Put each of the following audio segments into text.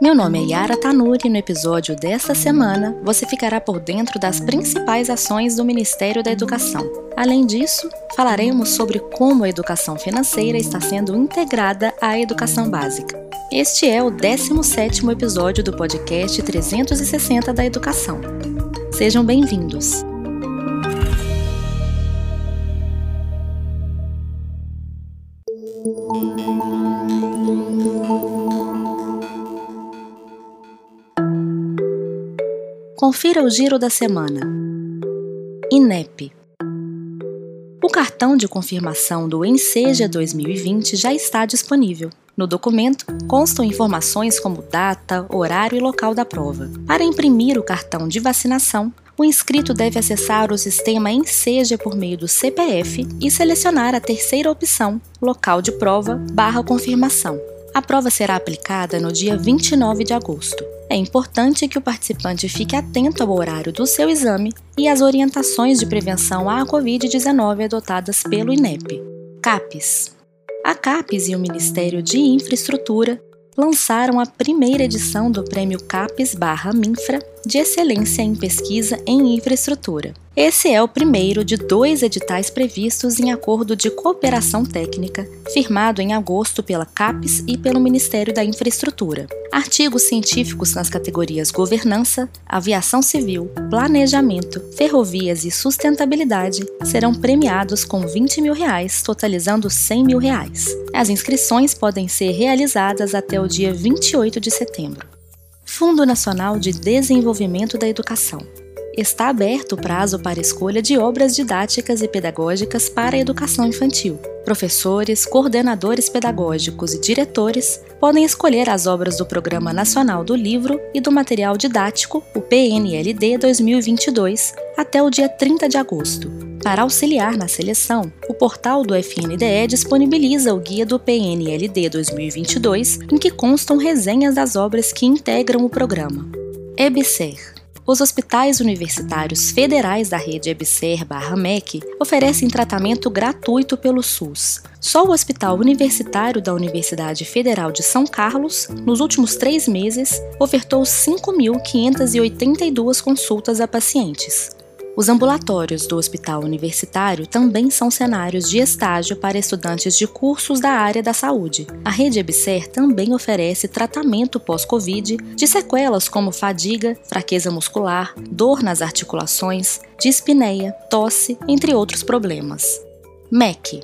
Meu nome é Yara Tanuri e no episódio desta semana você ficará por dentro das principais ações do Ministério da Educação. Além disso, falaremos sobre como a educação financeira está sendo integrada à educação básica. Este é o 17º episódio do podcast 360 da Educação. Sejam bem-vindos. Confira o giro da semana. INEP. O cartão de confirmação do Enseja 2020 já está disponível. No documento constam informações como data, horário e local da prova. Para imprimir o cartão de vacinação, o inscrito deve acessar o sistema Enseja por meio do CPF e selecionar a terceira opção, local de prova barra confirmação. A prova será aplicada no dia 29 de agosto. É importante que o participante fique atento ao horário do seu exame e às orientações de prevenção à Covid-19 adotadas pelo INEP. CAPES. A CAPES e o Ministério de Infraestrutura lançaram a primeira edição do Prêmio CAPES/Minfra de Excelência em Pesquisa em Infraestrutura. Esse é o primeiro de dois editais previstos em acordo de cooperação técnica, firmado em agosto pela CAPES e pelo Ministério da Infraestrutura. Artigos científicos nas categorias Governança, Aviação Civil, Planejamento, Ferrovias e Sustentabilidade serão premiados com 20 mil reais, totalizando 100 mil reais. As inscrições podem ser realizadas até o dia 28 de setembro. Fundo Nacional de Desenvolvimento da Educação está aberto o prazo para escolha de obras didáticas e pedagógicas para a educação infantil. Professores, coordenadores pedagógicos e diretores podem escolher as obras do Programa Nacional do Livro e do Material Didático, o PNLD 2022, até o dia 30 de agosto. Para auxiliar na seleção, o portal do FNDE disponibiliza o guia do PNLD 2022, em que constam resenhas das obras que integram o programa. EBSER os hospitais universitários federais da rede EBSER-MEC oferecem tratamento gratuito pelo SUS. Só o Hospital Universitário da Universidade Federal de São Carlos, nos últimos três meses, ofertou 5.582 consultas a pacientes. Os ambulatórios do hospital universitário também são cenários de estágio para estudantes de cursos da área da saúde. A rede EBSER também oferece tratamento pós-Covid de sequelas como fadiga, fraqueza muscular, dor nas articulações, dispneia, tosse, entre outros problemas. MEC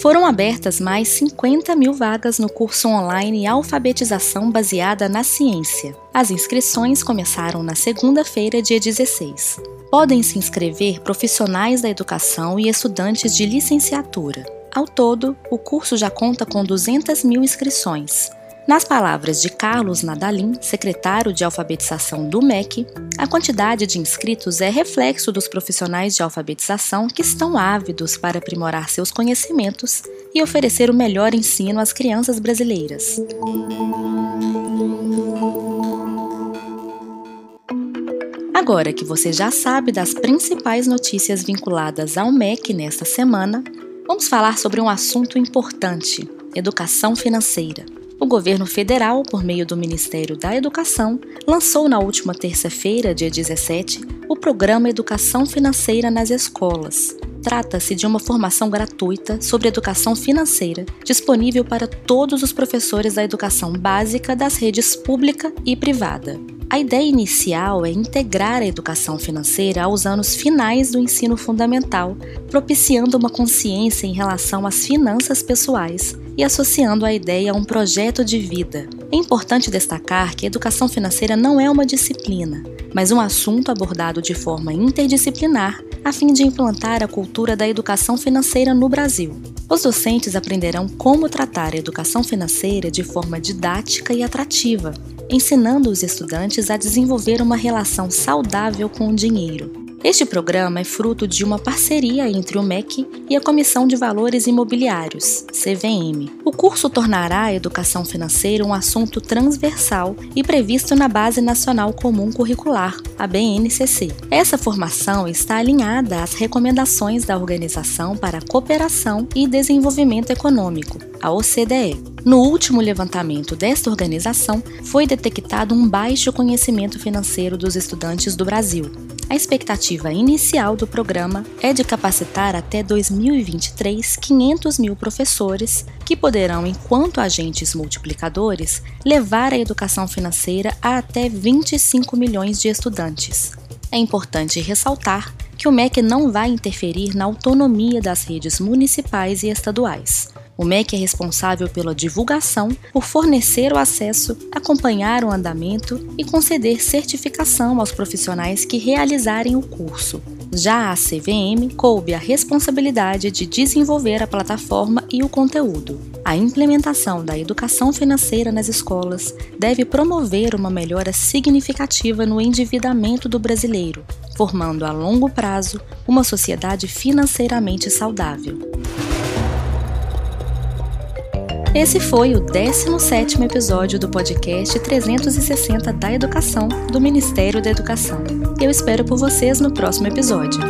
foram abertas mais 50 mil vagas no curso online Alfabetização Baseada na Ciência. As inscrições começaram na segunda-feira, dia 16 podem se inscrever profissionais da educação e estudantes de licenciatura. Ao todo, o curso já conta com 200 mil inscrições. Nas palavras de Carlos Nadalim, secretário de alfabetização do MEC, a quantidade de inscritos é reflexo dos profissionais de alfabetização que estão ávidos para aprimorar seus conhecimentos e oferecer o melhor ensino às crianças brasileiras. Agora que você já sabe das principais notícias vinculadas ao MEC nesta semana, vamos falar sobre um assunto importante: educação financeira. O governo federal, por meio do Ministério da Educação, lançou na última terça-feira, dia 17, o programa Educação Financeira nas Escolas. Trata-se de uma formação gratuita sobre educação financeira, disponível para todos os professores da educação básica das redes pública e privada. A ideia inicial é integrar a educação financeira aos anos finais do ensino fundamental, propiciando uma consciência em relação às finanças pessoais e associando a ideia a um projeto de vida. É importante destacar que a educação financeira não é uma disciplina, mas um assunto abordado de forma interdisciplinar a fim de implantar a cultura da educação financeira no Brasil. Os docentes aprenderão como tratar a educação financeira de forma didática e atrativa, ensinando os estudantes a desenvolver uma relação saudável com o dinheiro. Este programa é fruto de uma parceria entre o MEC e a Comissão de Valores Imobiliários, CVM. O curso tornará a educação financeira um assunto transversal e previsto na Base Nacional Comum Curricular, a BNCC. Essa formação está alinhada às recomendações da Organização para a Cooperação e Desenvolvimento Econômico, a OCDE. No último levantamento desta organização, foi detectado um baixo conhecimento financeiro dos estudantes do Brasil. A expectativa inicial do programa é de capacitar até 2023 500 mil professores, que poderão, enquanto agentes multiplicadores, levar a educação financeira a até 25 milhões de estudantes. É importante ressaltar que o MEC não vai interferir na autonomia das redes municipais e estaduais. O MEC é responsável pela divulgação, por fornecer o acesso, acompanhar o andamento e conceder certificação aos profissionais que realizarem o curso. Já a CVM coube a responsabilidade de desenvolver a plataforma e o conteúdo. A implementação da educação financeira nas escolas deve promover uma melhora significativa no endividamento do brasileiro, formando a longo prazo uma sociedade financeiramente saudável. Esse foi o 17º episódio do podcast 360 da Educação do Ministério da Educação. Eu espero por vocês no próximo episódio.